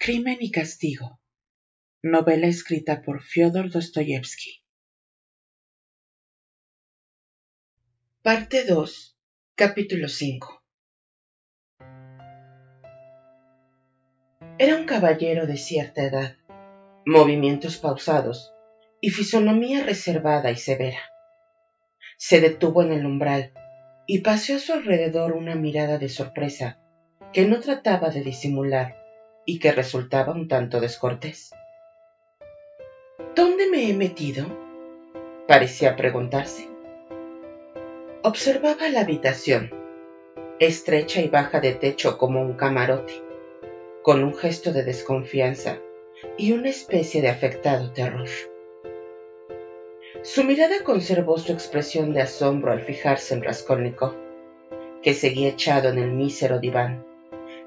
Crimen y Castigo. Novela escrita por Fyodor Dostoyevsky. Parte 2. Capítulo 5. Era un caballero de cierta edad, movimientos pausados y fisonomía reservada y severa. Se detuvo en el umbral y paseó a su alrededor una mirada de sorpresa que no trataba de disimular y que resultaba un tanto descortés. ¿Dónde me he metido? parecía preguntarse. Observaba la habitación, estrecha y baja de techo como un camarote, con un gesto de desconfianza y una especie de afectado terror. Su mirada conservó su expresión de asombro al fijarse en Raskolnikov, que seguía echado en el mísero diván,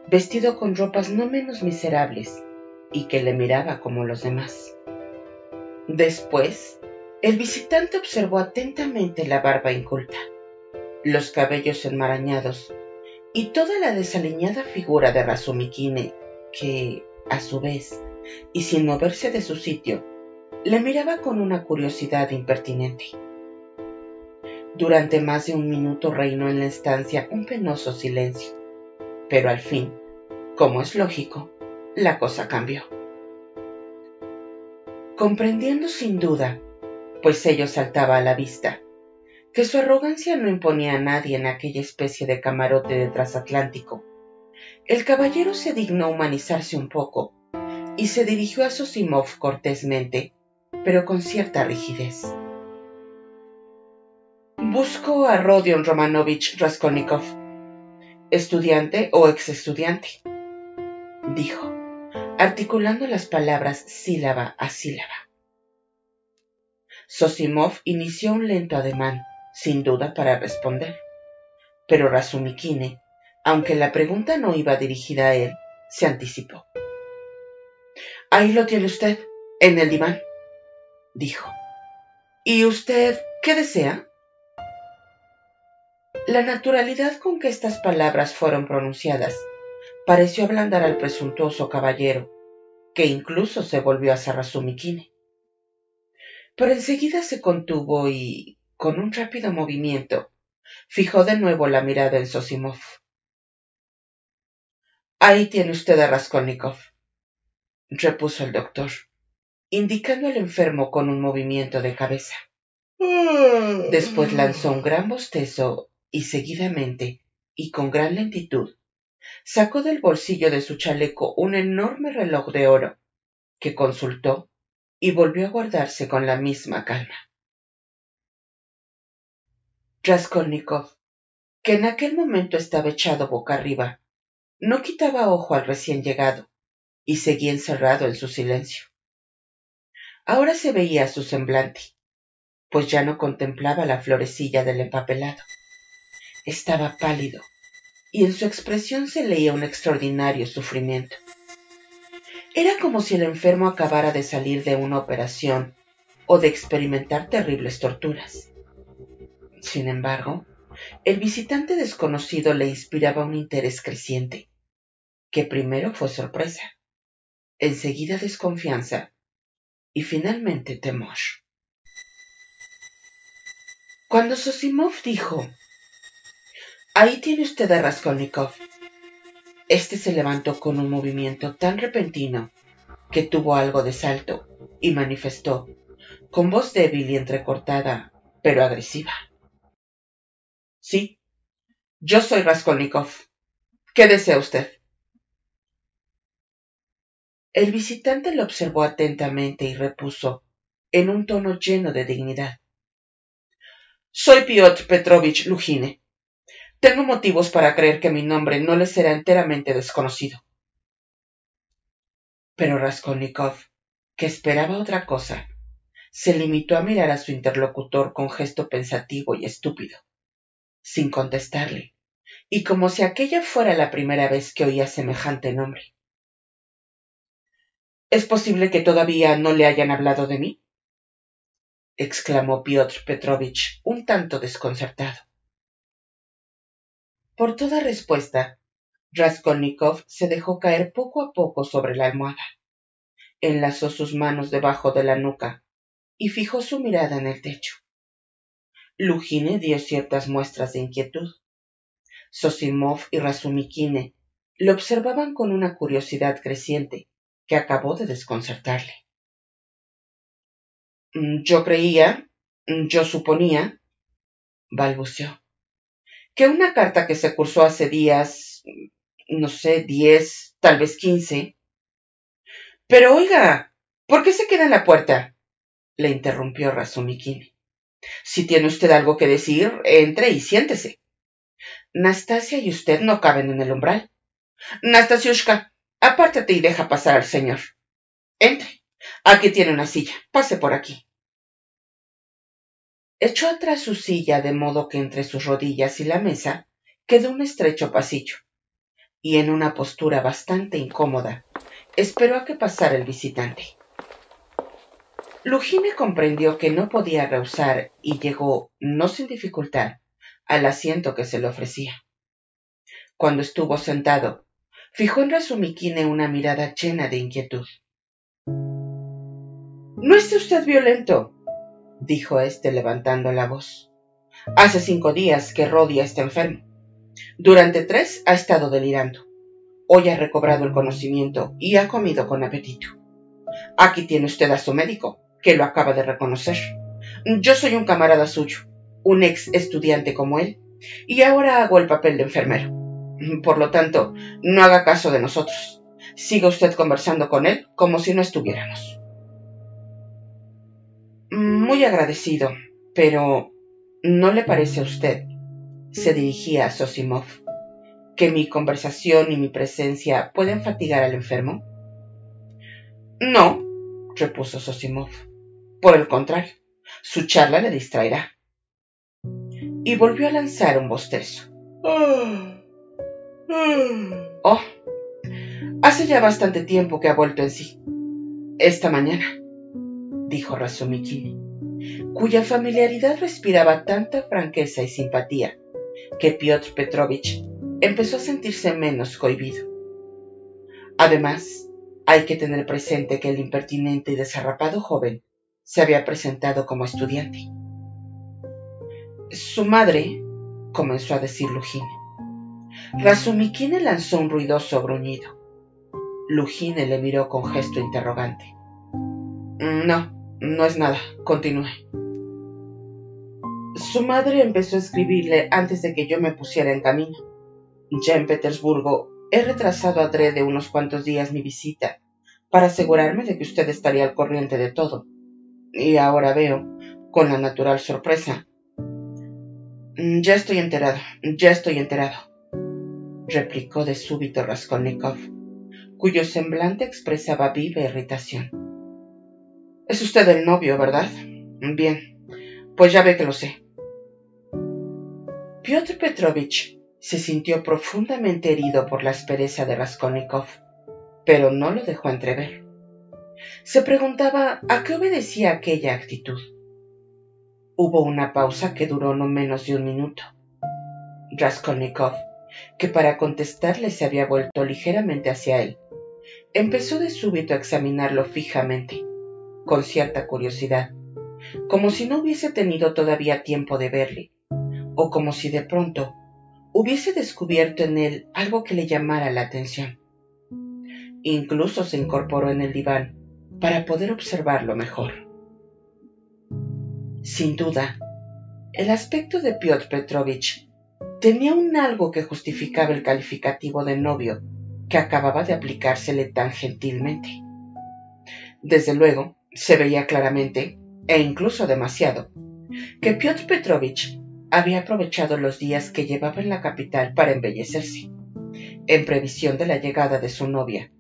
vestido con ropas no menos miserables, y que le miraba como los demás. Después, el visitante observó atentamente la barba inculta, los cabellos enmarañados y toda la desaliñada figura de Razumikine, que, a su vez, y sin moverse de su sitio, le miraba con una curiosidad impertinente. Durante más de un minuto reinó en la estancia un penoso silencio, pero al fin, como es lógico, la cosa cambió. Comprendiendo sin duda, pues ello saltaba a la vista, que su arrogancia no imponía a nadie en aquella especie de camarote de transatlántico, el caballero se dignó humanizarse un poco y se dirigió a Sosimov cortésmente pero con cierta rigidez. Busco a Rodion Romanovich Raskolnikov, estudiante o ex estudiante, dijo, articulando las palabras sílaba a sílaba. Sosimov inició un lento ademán, sin duda para responder, pero Razumikine, aunque la pregunta no iba dirigida a él, se anticipó. Ahí lo tiene usted, en el diván dijo. ¿Y usted qué desea? La naturalidad con que estas palabras fueron pronunciadas pareció ablandar al presuntuoso caballero, que incluso se volvió a Sarrazumikine. Pero enseguida se contuvo y, con un rápido movimiento, fijó de nuevo la mirada en Sosimov. Ahí tiene usted a Raskolnikov, repuso el doctor indicando al enfermo con un movimiento de cabeza. Después lanzó un gran bostezo y seguidamente, y con gran lentitud, sacó del bolsillo de su chaleco un enorme reloj de oro, que consultó y volvió a guardarse con la misma calma. Raskolnikov, que en aquel momento estaba echado boca arriba, no quitaba ojo al recién llegado y seguía encerrado en su silencio. Ahora se veía su semblante, pues ya no contemplaba la florecilla del empapelado. Estaba pálido, y en su expresión se leía un extraordinario sufrimiento. Era como si el enfermo acabara de salir de una operación o de experimentar terribles torturas. Sin embargo, el visitante desconocido le inspiraba un interés creciente, que primero fue sorpresa, enseguida desconfianza y finalmente temor. Cuando Sosimov dijo, Ahí tiene usted a Raskolnikov, este se levantó con un movimiento tan repentino que tuvo algo de salto y manifestó, con voz débil y entrecortada, pero agresiva. Sí, yo soy Raskolnikov. ¿Qué desea usted? El visitante lo observó atentamente y repuso, en un tono lleno de dignidad. Soy Piotr Petrovich Lujine. Tengo motivos para creer que mi nombre no le será enteramente desconocido. Pero Raskolnikov, que esperaba otra cosa, se limitó a mirar a su interlocutor con gesto pensativo y estúpido, sin contestarle, y como si aquella fuera la primera vez que oía semejante nombre. ¿Es posible que todavía no le hayan hablado de mí? exclamó Piotr Petrovich, un tanto desconcertado. Por toda respuesta, Raskolnikov se dejó caer poco a poco sobre la almohada. Enlazó sus manos debajo de la nuca y fijó su mirada en el techo. Lujine dio ciertas muestras de inquietud. Sosimov y Razumikine le observaban con una curiosidad creciente que acabó de desconcertarle. Mm, yo creía, mm, yo suponía, balbuceó, que una carta que se cursó hace días, no sé, diez, tal vez quince. Pero oiga, ¿por qué se queda en la puerta? le interrumpió Razumikine. Si tiene usted algo que decir, entre y siéntese. Nastasia y usted no caben en el umbral. Nastasiushka, apártate y deja pasar al señor. Entre. Aquí tiene una silla. Pase por aquí. Echó atrás su silla de modo que entre sus rodillas y la mesa quedó un estrecho pasillo, y en una postura bastante incómoda esperó a que pasara el visitante. Lujime comprendió que no podía rehusar y llegó, no sin dificultad, al asiento que se le ofrecía. Cuando estuvo sentado, fijó en Razumikine una mirada llena de inquietud. No esté usted violento, dijo éste levantando la voz. Hace cinco días que Rodia está enfermo. Durante tres ha estado delirando. Hoy ha recobrado el conocimiento y ha comido con apetito. Aquí tiene usted a su médico, que lo acaba de reconocer. Yo soy un camarada suyo, un ex estudiante como él, y ahora hago el papel de enfermero. Por lo tanto, no haga caso de nosotros. Siga usted conversando con él como si no estuviéramos. Muy agradecido, pero ¿no le parece a usted? se dirigía a Sosimov, que mi conversación y mi presencia pueden fatigar al enfermo? No, repuso Sosimov. Por el contrario, su charla le distraerá. Y volvió a lanzar un bostezo. Oh, hace ya bastante tiempo que ha vuelto en sí. Esta mañana, dijo Razumikini, cuya familiaridad respiraba tanta franqueza y simpatía que Piotr Petrovich empezó a sentirse menos cohibido. Además, hay que tener presente que el impertinente y desarrapado joven se había presentado como estudiante. Su madre, comenzó a decir Lujine. Razumikine lanzó un ruidoso gruñido. Lujine le miró con gesto interrogante. No, no es nada. Continúe. Su madre empezó a escribirle antes de que yo me pusiera en camino. Ya en Petersburgo he retrasado adrede unos cuantos días mi visita para asegurarme de que usted estaría al corriente de todo y ahora veo, con la natural sorpresa. Ya estoy enterado, ya estoy enterado, replicó de súbito Raskolnikov, cuyo semblante expresaba viva irritación. Es usted el novio, ¿verdad? Bien, pues ya ve que lo sé. Piotr Petrovich se sintió profundamente herido por la aspereza de Raskolnikov, pero no lo dejó entrever. Se preguntaba a qué obedecía aquella actitud. Hubo una pausa que duró no menos de un minuto. Raskolnikov, que para contestarle se había vuelto ligeramente hacia él, empezó de súbito a examinarlo fijamente, con cierta curiosidad, como si no hubiese tenido todavía tiempo de verle, o como si de pronto hubiese descubierto en él algo que le llamara la atención. Incluso se incorporó en el diván para poder observarlo mejor. Sin duda, el aspecto de Piotr Petrovich tenía un algo que justificaba el calificativo de novio que acababa de aplicársele tan gentilmente. Desde luego, se veía claramente, e incluso demasiado, que Piotr Petrovich había aprovechado los días que llevaba en la capital para embellecerse, en previsión de la llegada de su novia,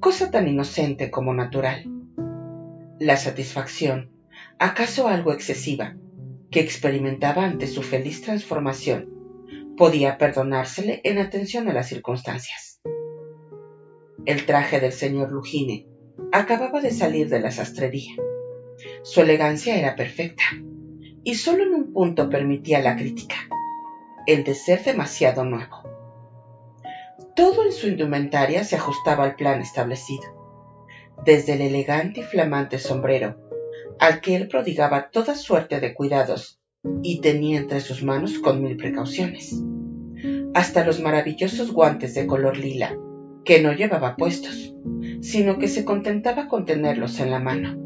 cosa tan inocente como natural la satisfacción, acaso algo excesiva, que experimentaba ante su feliz transformación, podía perdonársele en atención a las circunstancias. El traje del señor Lugine acababa de salir de la sastrería. Su elegancia era perfecta, y solo en un punto permitía la crítica, el de ser demasiado nuevo. Todo en su indumentaria se ajustaba al plan establecido, desde el elegante y flamante sombrero, al que él prodigaba toda suerte de cuidados y tenía entre sus manos con mil precauciones, hasta los maravillosos guantes de color lila, que no llevaba puestos, sino que se contentaba con tenerlos en la mano.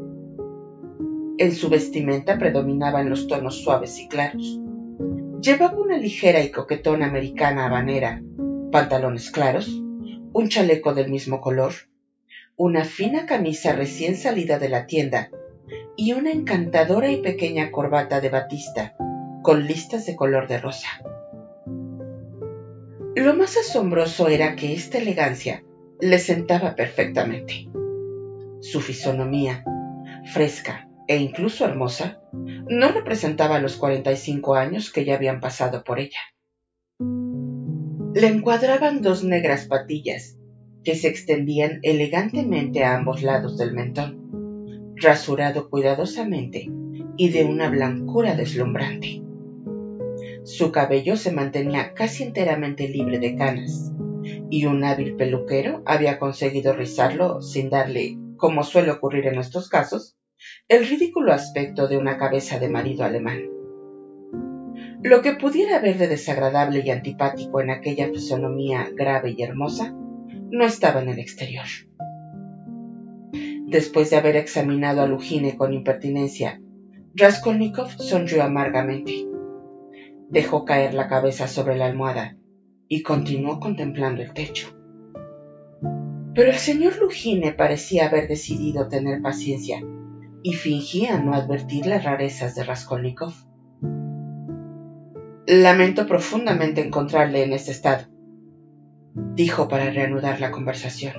En su vestimenta predominaban los tonos suaves y claros. Llevaba una ligera y coquetona americana habanera, pantalones claros, un chaleco del mismo color, una fina camisa recién salida de la tienda y una encantadora y pequeña corbata de batista con listas de color de rosa. Lo más asombroso era que esta elegancia le sentaba perfectamente. Su fisonomía, fresca e incluso hermosa, no representaba los 45 años que ya habían pasado por ella. Le encuadraban dos negras patillas que se extendían elegantemente a ambos lados del mentón, rasurado cuidadosamente y de una blancura deslumbrante. Su cabello se mantenía casi enteramente libre de canas, y un hábil peluquero había conseguido rizarlo sin darle, como suele ocurrir en estos casos, el ridículo aspecto de una cabeza de marido alemán. Lo que pudiera haber de desagradable y antipático en aquella fisonomía grave y hermosa no estaba en el exterior. Después de haber examinado a Lugine con impertinencia, Raskolnikov sonrió amargamente. Dejó caer la cabeza sobre la almohada y continuó contemplando el techo. Pero el señor Lugine parecía haber decidido tener paciencia y fingía no advertir las rarezas de Raskolnikov. Lamento profundamente encontrarle en este estado, dijo para reanudar la conversación.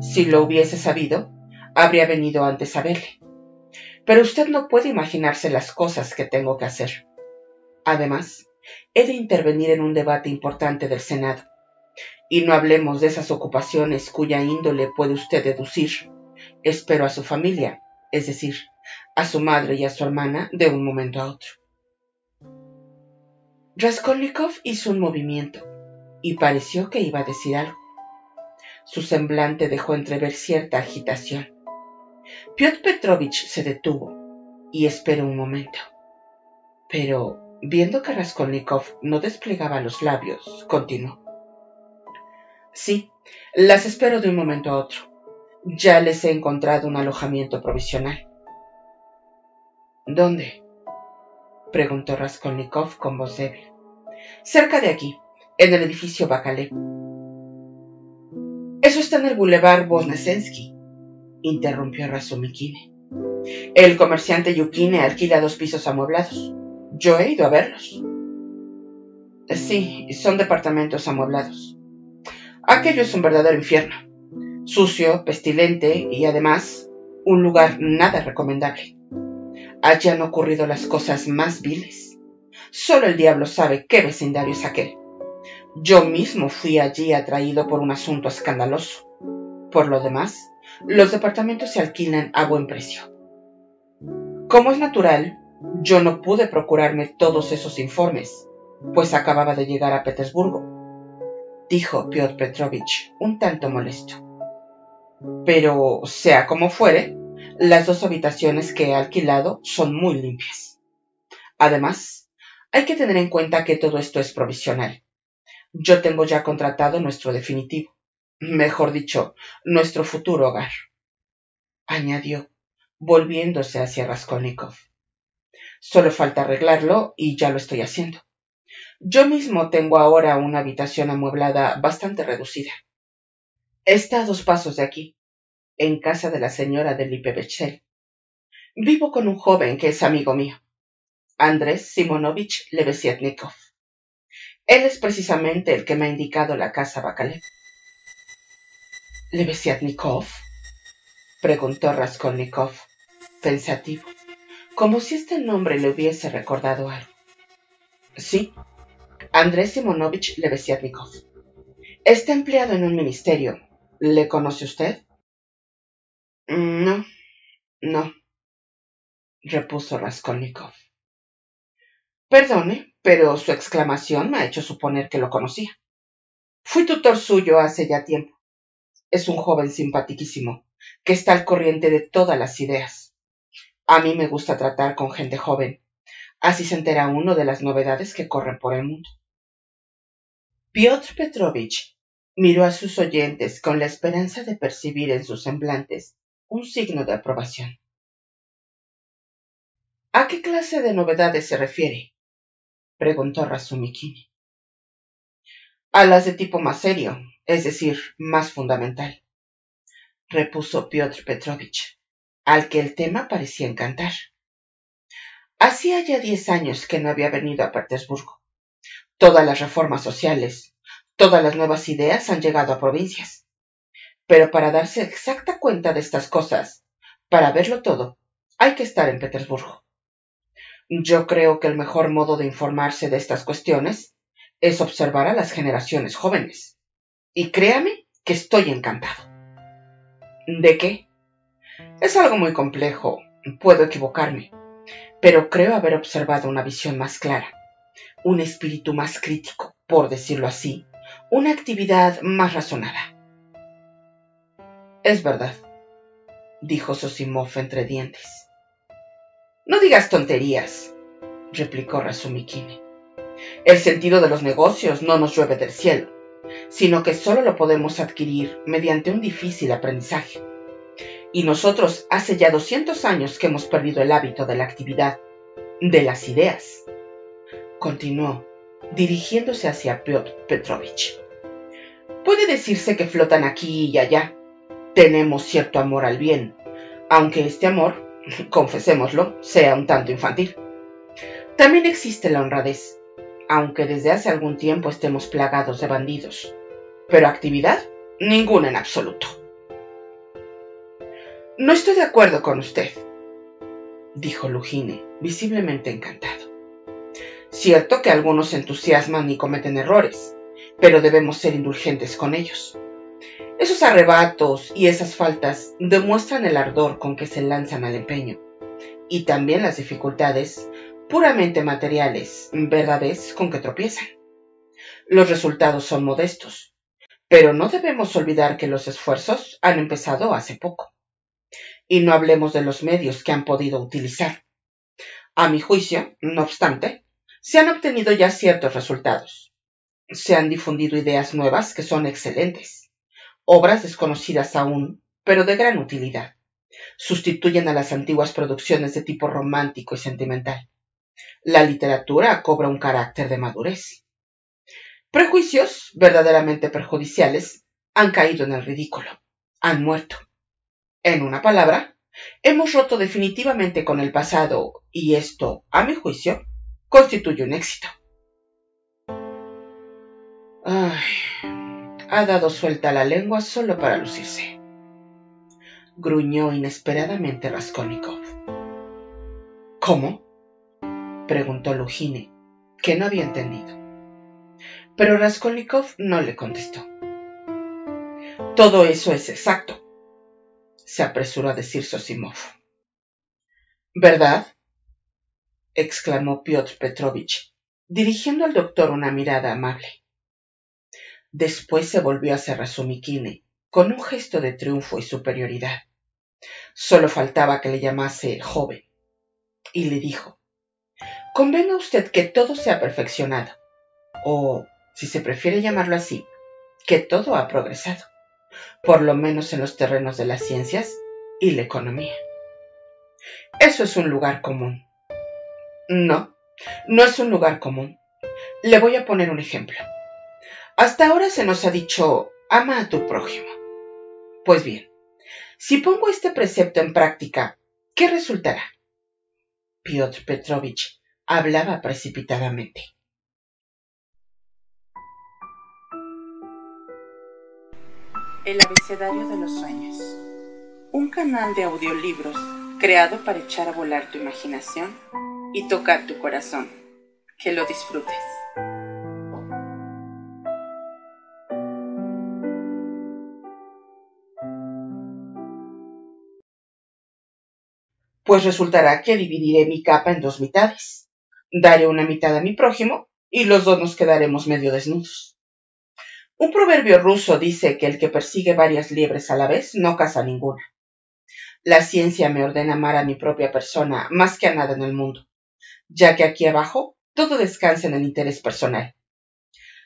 Si lo hubiese sabido, habría venido antes a verle. Pero usted no puede imaginarse las cosas que tengo que hacer. Además, he de intervenir en un debate importante del Senado. Y no hablemos de esas ocupaciones cuya índole puede usted deducir. Espero a su familia, es decir, a su madre y a su hermana de un momento a otro. Raskolnikov hizo un movimiento y pareció que iba a decir algo. Su semblante dejó entrever cierta agitación. Piotr Petrovich se detuvo y esperó un momento. Pero Viendo que Raskolnikov no desplegaba los labios, continuó. Sí, las espero de un momento a otro. Ya les he encontrado un alojamiento provisional. ¿Dónde? preguntó Raskolnikov con voz débil. Cerca de aquí, en el edificio Bacalé. Eso está en el boulevard Vosnesensky, interrumpió Razumikine. El comerciante Yukine alquila dos pisos amueblados. Yo he ido a verlos. Sí, son departamentos amueblados. Aquello es un verdadero infierno. Sucio, pestilente y además un lugar nada recomendable. Allí han ocurrido las cosas más viles. Solo el diablo sabe qué vecindario es aquel. Yo mismo fui allí atraído por un asunto escandaloso. Por lo demás, los departamentos se alquilan a buen precio. Como es natural, yo no pude procurarme todos esos informes, pues acababa de llegar a Petersburgo, dijo Piotr Petrovich, un tanto molesto. Pero, sea como fuere, las dos habitaciones que he alquilado son muy limpias. Además, hay que tener en cuenta que todo esto es provisional. Yo tengo ya contratado nuestro definitivo, mejor dicho, nuestro futuro hogar, añadió, volviéndose hacia Raskolnikov. Solo falta arreglarlo y ya lo estoy haciendo. Yo mismo tengo ahora una habitación amueblada bastante reducida. Está a dos pasos de aquí, en casa de la señora de Lipevechel. Vivo con un joven que es amigo mío, Andrés Simonovich Levesiatnikov. Él es precisamente el que me ha indicado la casa Bacalev. ¿Levesiatnikov? preguntó Raskolnikov, pensativo como si este nombre le hubiese recordado algo. Sí, Andrés Simonovich Levesiatnikov. Está empleado en un ministerio. ¿Le conoce usted? No, no, repuso Raskolnikov. Perdone, pero su exclamación me ha hecho suponer que lo conocía. Fui tutor suyo hace ya tiempo. Es un joven simpaticísimo, que está al corriente de todas las ideas. A mí me gusta tratar con gente joven. Así se entera uno de las novedades que corren por el mundo. Piotr Petrovich miró a sus oyentes con la esperanza de percibir en sus semblantes un signo de aprobación. ¿A qué clase de novedades se refiere? preguntó Razumikine. A las de tipo más serio, es decir, más fundamental, repuso Piotr Petrovich, al que el tema parecía encantar. Hacía ya diez años que no había venido a Petersburgo. Todas las reformas sociales, todas las nuevas ideas han llegado a provincias. Pero para darse exacta cuenta de estas cosas, para verlo todo, hay que estar en Petersburgo. Yo creo que el mejor modo de informarse de estas cuestiones es observar a las generaciones jóvenes. Y créame que estoy encantado. ¿De qué? Es algo muy complejo, puedo equivocarme, pero creo haber observado una visión más clara, un espíritu más crítico, por decirlo así, una actividad más razonada. Es verdad, dijo Sosimov entre dientes. No digas tonterías, replicó Razumikine. El sentido de los negocios no nos llueve del cielo, sino que solo lo podemos adquirir mediante un difícil aprendizaje. Y nosotros hace ya 200 años que hemos perdido el hábito de la actividad, de las ideas. Continuó, dirigiéndose hacia Piotr Petrovich. Puede decirse que flotan aquí y allá. Tenemos cierto amor al bien, aunque este amor, confesémoslo, sea un tanto infantil. También existe la honradez, aunque desde hace algún tiempo estemos plagados de bandidos. Pero actividad, ninguna en absoluto. No estoy de acuerdo con usted, dijo Lugine, visiblemente encantado. Cierto que algunos se entusiasman y cometen errores, pero debemos ser indulgentes con ellos. Esos arrebatos y esas faltas demuestran el ardor con que se lanzan al empeño, y también las dificultades puramente materiales, verdades con que tropiezan. Los resultados son modestos, pero no debemos olvidar que los esfuerzos han empezado hace poco. Y no hablemos de los medios que han podido utilizar. A mi juicio, no obstante, se han obtenido ya ciertos resultados. Se han difundido ideas nuevas que son excelentes, obras desconocidas aún, pero de gran utilidad. Sustituyen a las antiguas producciones de tipo romántico y sentimental la literatura cobra un carácter de madurez. Prejuicios verdaderamente perjudiciales han caído en el ridículo, han muerto. En una palabra, hemos roto definitivamente con el pasado y esto, a mi juicio, constituye un éxito. Ay, ha dado suelta la lengua solo para lucirse. Gruñó inesperadamente Raskolnikov. ¿Cómo? preguntó Lugine, que no había entendido. Pero Raskolnikov no le contestó. Todo eso es exacto, se apresuró a decir Sosimov. ¿Verdad? exclamó Piotr Petrovich, dirigiendo al doctor una mirada amable. Después se volvió hacia Razumikine con un gesto de triunfo y superioridad. Solo faltaba que le llamase joven. Y le dijo, Convenga usted que todo se ha perfeccionado, o, si se prefiere llamarlo así, que todo ha progresado, por lo menos en los terrenos de las ciencias y la economía. Eso es un lugar común. No, no es un lugar común. Le voy a poner un ejemplo. Hasta ahora se nos ha dicho, ama a tu prójimo. Pues bien, si pongo este precepto en práctica, ¿qué resultará? Piotr Petrovich hablaba precipitadamente. El abecedario de los sueños. Un canal de audiolibros creado para echar a volar tu imaginación y tocar tu corazón. Que lo disfrutes. Pues resultará que dividiré mi capa en dos mitades daré una mitad a mi prójimo y los dos nos quedaremos medio desnudos. Un proverbio ruso dice que el que persigue varias liebres a la vez no caza ninguna. La ciencia me ordena amar a mi propia persona más que a nada en el mundo, ya que aquí abajo todo descansa en el interés personal.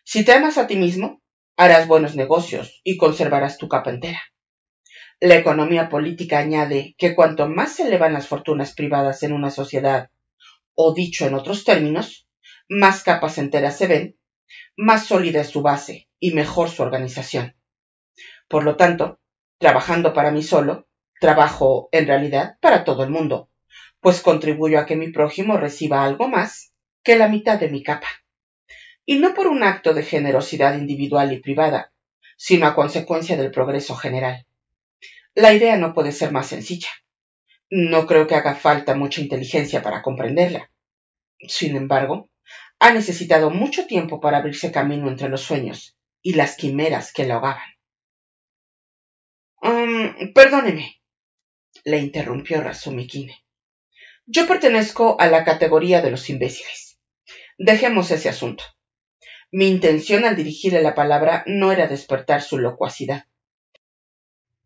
Si te amas a ti mismo, harás buenos negocios y conservarás tu capa entera. La economía política añade que cuanto más se elevan las fortunas privadas en una sociedad, o dicho en otros términos, más capas enteras se ven, más sólida es su base y mejor su organización. Por lo tanto, trabajando para mí solo, trabajo en realidad para todo el mundo, pues contribuyo a que mi prójimo reciba algo más que la mitad de mi capa. Y no por un acto de generosidad individual y privada, sino a consecuencia del progreso general. La idea no puede ser más sencilla. No creo que haga falta mucha inteligencia para comprenderla. Sin embargo, ha necesitado mucho tiempo para abrirse camino entre los sueños y las quimeras que la ahogaban. Um, perdóneme, le interrumpió Razumikine. Yo pertenezco a la categoría de los imbéciles. Dejemos ese asunto. Mi intención al dirigirle la palabra no era despertar su locuacidad.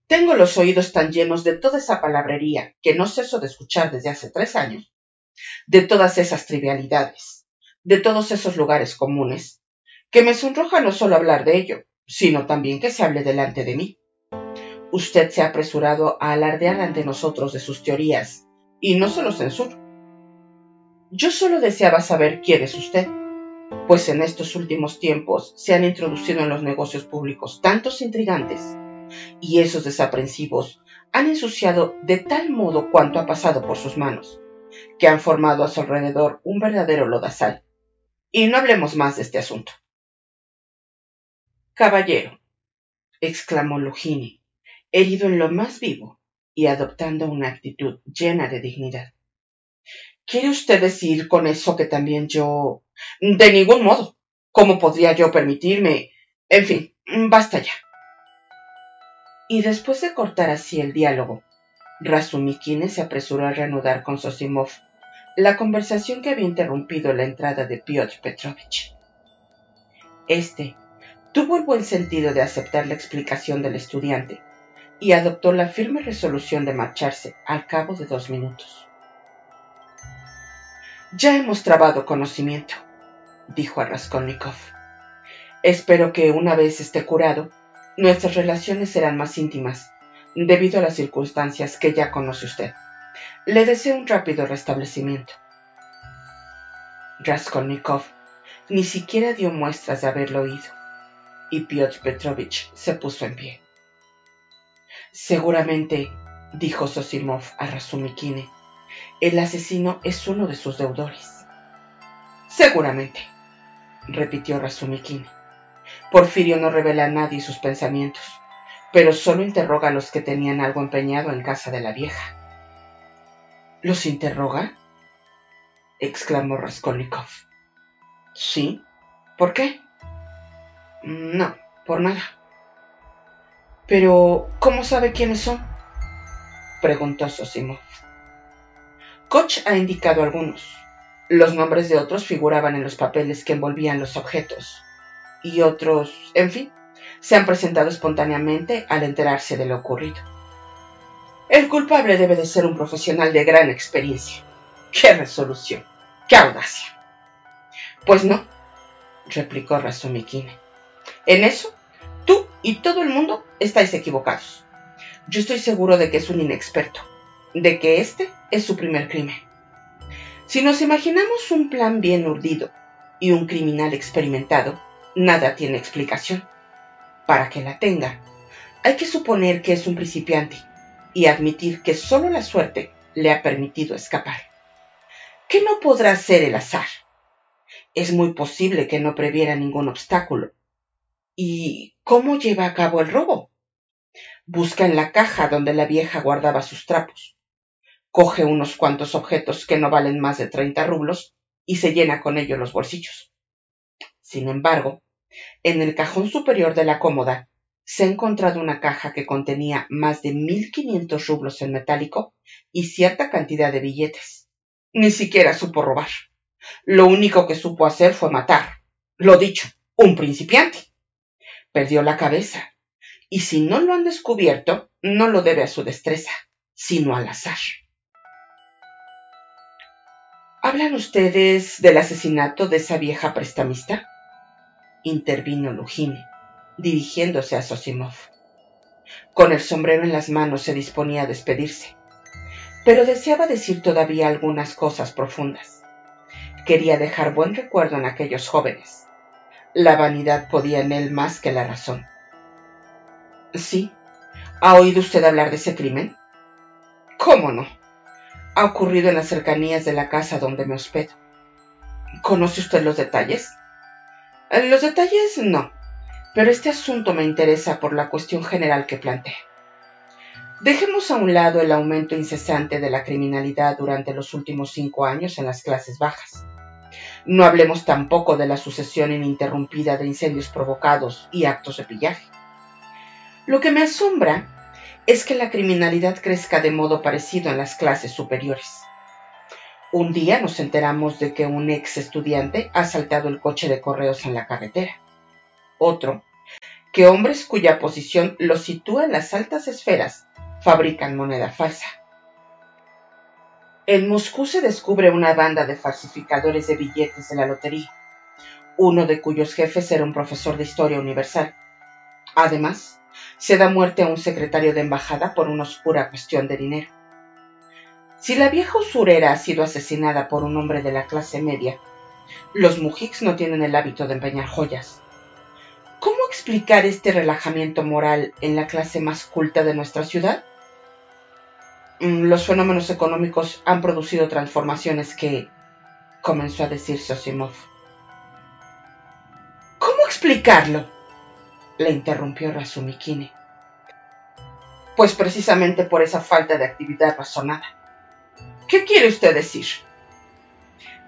Tengo los oídos tan llenos de toda esa palabrería que no ceso de escuchar desde hace tres años, de todas esas trivialidades, de todos esos lugares comunes, que me sonroja no solo hablar de ello, sino también que se hable delante de mí. Usted se ha apresurado a alardear ante nosotros de sus teorías, y no se lo censuro. Yo solo deseaba saber quién es usted, pues en estos últimos tiempos se han introducido en los negocios públicos tantos intrigantes, y esos desaprensivos han ensuciado de tal modo cuanto ha pasado por sus manos, que han formado a su alrededor un verdadero lodazal. Y no hablemos más de este asunto. Caballero, exclamó Lugini, herido en lo más vivo y adoptando una actitud llena de dignidad. ¿Quiere usted decir con eso que también yo... De ningún modo. ¿Cómo podría yo permitirme... En fin, basta ya. Y después de cortar así el diálogo, Razumikine se apresuró a reanudar con Sosimov la conversación que había interrumpido la entrada de Piotr Petrovich. Este tuvo el buen sentido de aceptar la explicación del estudiante y adoptó la firme resolución de marcharse al cabo de dos minutos. Ya hemos trabado conocimiento, dijo a Raskolnikov. Espero que una vez esté curado, nuestras relaciones serán más íntimas, debido a las circunstancias que ya conoce usted. Le deseo un rápido restablecimiento. Raskolnikov ni siquiera dio muestras de haberlo oído, y Piotr Petrovich se puso en pie. Seguramente, dijo Sosimov a Razumikine, el asesino es uno de sus deudores. Seguramente, repitió Razumikine. Porfirio no revela a nadie sus pensamientos, pero solo interroga a los que tenían algo empeñado en casa de la vieja. ¿Los interroga? exclamó Raskolnikov. Sí. ¿Por qué? No, por nada. Pero, ¿cómo sabe quiénes son? preguntó Sosimov. Koch ha indicado algunos. Los nombres de otros figuraban en los papeles que envolvían los objetos. Y otros, en fin, se han presentado espontáneamente al enterarse de lo ocurrido. El culpable debe de ser un profesional de gran experiencia. ¡Qué resolución! ¡Qué audacia! Pues no, replicó Razumikine. En eso Tú y todo el mundo estáis equivocados. Yo estoy seguro de que es un inexperto, de que este es su primer crimen. Si nos imaginamos un plan bien urdido y un criminal experimentado, nada tiene explicación. Para que la tenga, hay que suponer que es un principiante y admitir que solo la suerte le ha permitido escapar. ¿Qué no podrá ser el azar? Es muy posible que no previera ningún obstáculo ¿Y cómo lleva a cabo el robo? Busca en la caja donde la vieja guardaba sus trapos. Coge unos cuantos objetos que no valen más de treinta rublos y se llena con ellos los bolsillos. Sin embargo, en el cajón superior de la cómoda se ha encontrado una caja que contenía más de mil quinientos rublos en metálico y cierta cantidad de billetes. Ni siquiera supo robar. Lo único que supo hacer fue matar. Lo dicho, un principiante perdió la cabeza, y si no lo han descubierto, no lo debe a su destreza, sino al azar. ¿Hablan ustedes del asesinato de esa vieja prestamista? intervino Lujine, dirigiéndose a Sosimov. Con el sombrero en las manos se disponía a despedirse, pero deseaba decir todavía algunas cosas profundas. Quería dejar buen recuerdo en aquellos jóvenes. La vanidad podía en él más que la razón. Sí. ¿Ha oído usted hablar de ese crimen? ¿Cómo no? Ha ocurrido en las cercanías de la casa donde me hospedo. ¿Conoce usted los detalles? Eh, los detalles no, pero este asunto me interesa por la cuestión general que plantea. Dejemos a un lado el aumento incesante de la criminalidad durante los últimos cinco años en las clases bajas. No hablemos tampoco de la sucesión ininterrumpida de incendios provocados y actos de pillaje. Lo que me asombra es que la criminalidad crezca de modo parecido en las clases superiores. Un día nos enteramos de que un ex estudiante ha saltado el coche de correos en la carretera. Otro, que hombres cuya posición los sitúa en las altas esferas fabrican moneda falsa. En Moscú se descubre una banda de falsificadores de billetes de la lotería, uno de cuyos jefes era un profesor de historia universal. Además, se da muerte a un secretario de embajada por una oscura cuestión de dinero. Si la vieja usurera ha sido asesinada por un hombre de la clase media, los mujiks no tienen el hábito de empeñar joyas. ¿Cómo explicar este relajamiento moral en la clase más culta de nuestra ciudad? Mm, los fenómenos económicos han producido transformaciones que, comenzó a decir Sosimov. ¿Cómo explicarlo? le interrumpió Razumikine. Pues precisamente por esa falta de actividad razonada. ¿Qué quiere usted decir?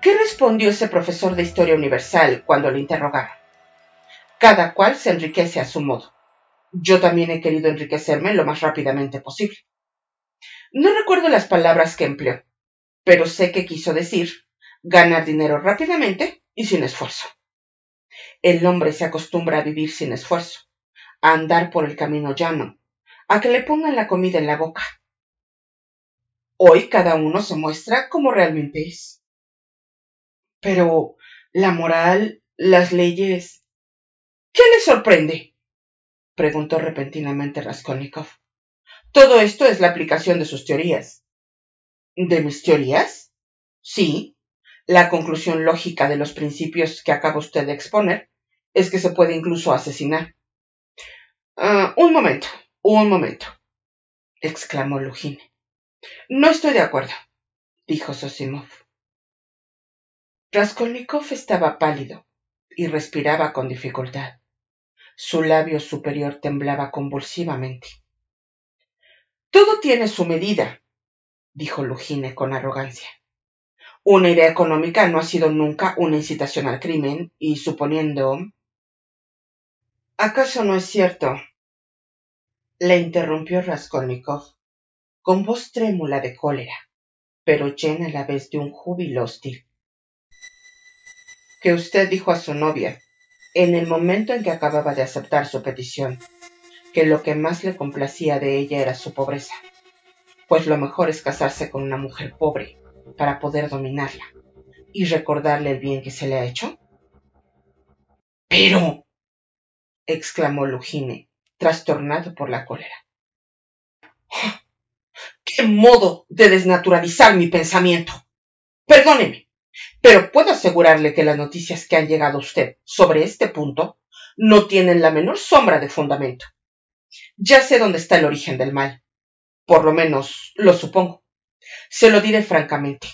¿Qué respondió ese profesor de historia universal cuando le interrogaron? Cada cual se enriquece a su modo. Yo también he querido enriquecerme lo más rápidamente posible. No recuerdo las palabras que empleó, pero sé que quiso decir ganar dinero rápidamente y sin esfuerzo. El hombre se acostumbra a vivir sin esfuerzo, a andar por el camino llano, a que le pongan la comida en la boca. Hoy cada uno se muestra como realmente es. Pero la moral, las leyes. ¿Qué le sorprende? preguntó repentinamente Raskolnikov. Todo esto es la aplicación de sus teorías. ¿De mis teorías? Sí. La conclusión lógica de los principios que acaba usted de exponer es que se puede incluso asesinar. Ah, un momento, un momento, exclamó Lugine. No estoy de acuerdo, dijo Sosimov. Raskolnikov estaba pálido y respiraba con dificultad. Su labio superior temblaba convulsivamente. Todo tiene su medida, dijo Lugine con arrogancia. Una idea económica no ha sido nunca una incitación al crimen, y suponiendo. ¿Acaso no es cierto? le interrumpió Raskolnikov, con voz trémula de cólera, pero llena a la vez de un júbilo hostil. Que usted dijo a su novia, en el momento en que acababa de aceptar su petición, que lo que más le complacía de ella era su pobreza, pues lo mejor es casarse con una mujer pobre para poder dominarla y recordarle el bien que se le ha hecho? Pero, exclamó Lugine, trastornado por la cólera. ¡Qué modo de desnaturalizar mi pensamiento! Perdóneme, pero puedo asegurarle que las noticias que han llegado a usted sobre este punto no tienen la menor sombra de fundamento. Ya sé dónde está el origen del mal. Por lo menos lo supongo. Se lo diré francamente.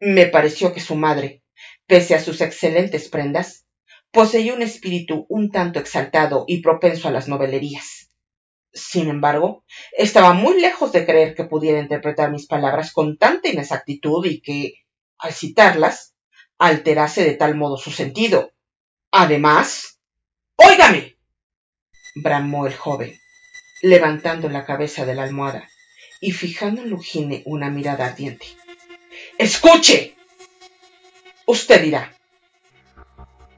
Me pareció que su madre, pese a sus excelentes prendas, poseía un espíritu un tanto exaltado y propenso a las novelerías. Sin embargo, estaba muy lejos de creer que pudiera interpretar mis palabras con tanta inexactitud y que, al citarlas, alterase de tal modo su sentido. Además, ¡Óigame! Bramó el joven, levantando la cabeza de la almohada y fijando en Lugine una mirada ardiente. ¡Escuche! Usted dirá,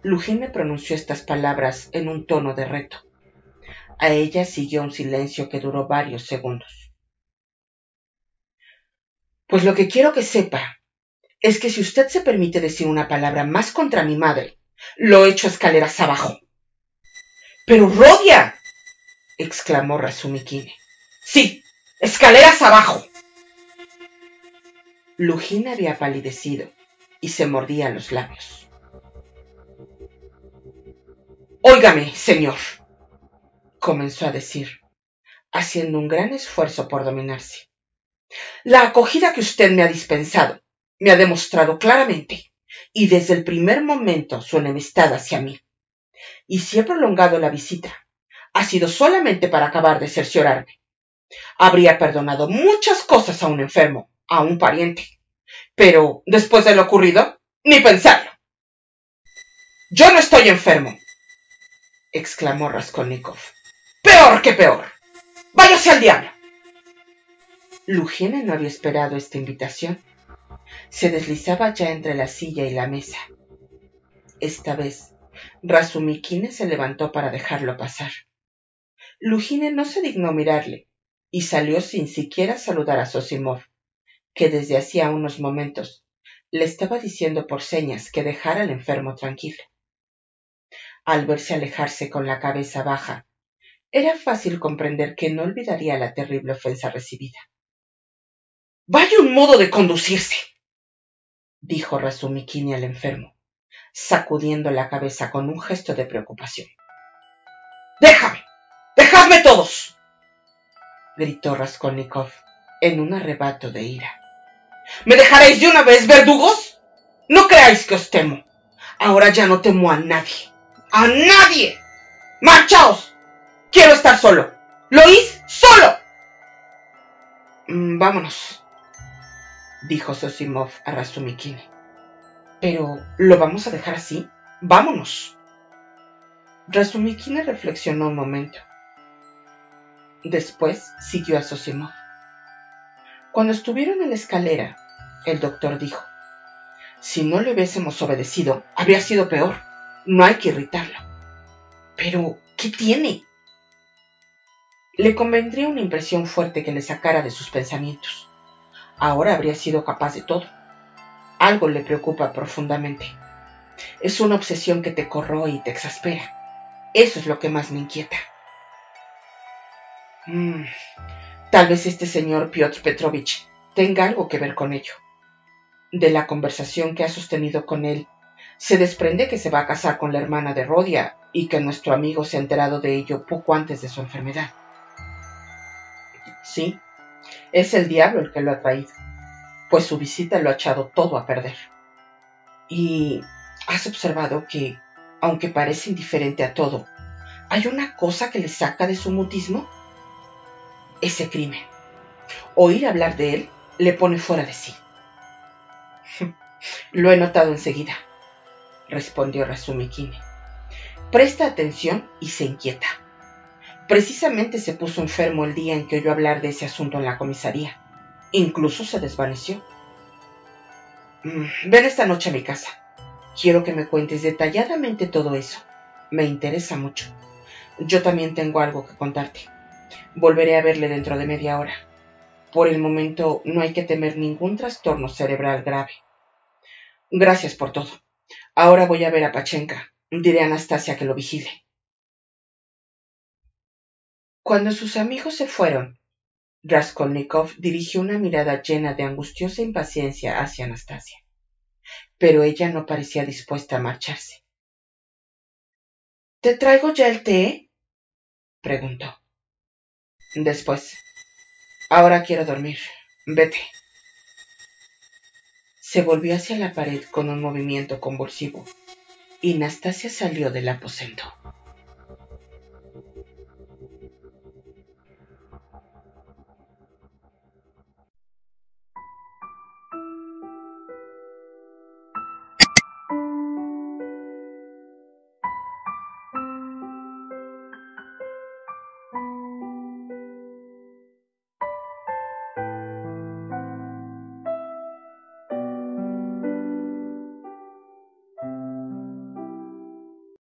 Lujine pronunció estas palabras en un tono de reto. A ella siguió un silencio que duró varios segundos. Pues lo que quiero que sepa es que si usted se permite decir una palabra más contra mi madre, lo echo escaleras abajo. Pero Rodia, exclamó Razumikine. Sí, escaleras abajo. Lujina había palidecido y se mordía los labios. Óigame, señor, comenzó a decir, haciendo un gran esfuerzo por dominarse. La acogida que usted me ha dispensado me ha demostrado claramente, y desde el primer momento, su enemistad hacia mí. Y si he prolongado la visita, ha sido solamente para acabar de cerciorarme. Habría perdonado muchas cosas a un enfermo, a un pariente. Pero, después de lo ocurrido, ni pensarlo. Yo no estoy enfermo, exclamó Raskolnikov. Peor que peor. Váyase al diablo. Lugiene no había esperado esta invitación se deslizaba ya entre la silla y la mesa. Esta vez, Razumikine se levantó para dejarlo pasar. Lujine no se dignó mirarle y salió sin siquiera saludar a Sosimov, que desde hacía unos momentos le estaba diciendo por señas que dejara al enfermo tranquilo. Al verse alejarse con la cabeza baja, era fácil comprender que no olvidaría la terrible ofensa recibida. Vaya un modo de conducirse, dijo Razumikini al enfermo, sacudiendo la cabeza con un gesto de preocupación. ¡Déjame! ¡Dejadme todos! gritó Raskolnikov en un arrebato de ira. ¿Me dejaréis de una vez, verdugos? No creáis que os temo. Ahora ya no temo a nadie. ¡A nadie! ¡Marchaos! Quiero estar solo. ¿Lo? ¡Solo! Mm, vámonos, dijo Sosimov a Razumikine. Pero, ¿lo vamos a dejar así? ¡Vámonos! Razumikine reflexionó un momento. Después siguió a Sosimov. Cuando estuvieron en la escalera, el doctor dijo, si no le hubiésemos obedecido, habría sido peor. No hay que irritarlo. Pero, ¿qué tiene? Le convendría una impresión fuerte que le sacara de sus pensamientos ahora habría sido capaz de todo. Algo le preocupa profundamente. Es una obsesión que te corroe y te exaspera. Eso es lo que más me inquieta. Mm, tal vez este señor Piotr Petrovich tenga algo que ver con ello. De la conversación que ha sostenido con él, se desprende que se va a casar con la hermana de Rodia y que nuestro amigo se ha enterado de ello poco antes de su enfermedad. Sí, es el diablo el que lo ha traído, pues su visita lo ha echado todo a perder. Y has observado que, aunque parece indiferente a todo, hay una cosa que le saca de su mutismo. Ese crimen. Oír hablar de él le pone fuera de sí. Lo he notado enseguida, respondió Razumikine. Presta atención y se inquieta. Precisamente se puso enfermo el día en que oyó hablar de ese asunto en la comisaría. Incluso se desvaneció. Ven esta noche a mi casa. Quiero que me cuentes detalladamente todo eso. Me interesa mucho. Yo también tengo algo que contarte. Volveré a verle dentro de media hora. Por el momento no hay que temer ningún trastorno cerebral grave. Gracias por todo. Ahora voy a ver a Pachenka. Diré a Anastasia que lo vigile. Cuando sus amigos se fueron, Raskolnikov dirigió una mirada llena de angustiosa impaciencia hacia Anastasia, pero ella no parecía dispuesta a marcharse. ¿Te traigo ya el té? preguntó. Después. Ahora quiero dormir. Vete. Se volvió hacia la pared con un movimiento convulsivo y Anastasia salió del aposento.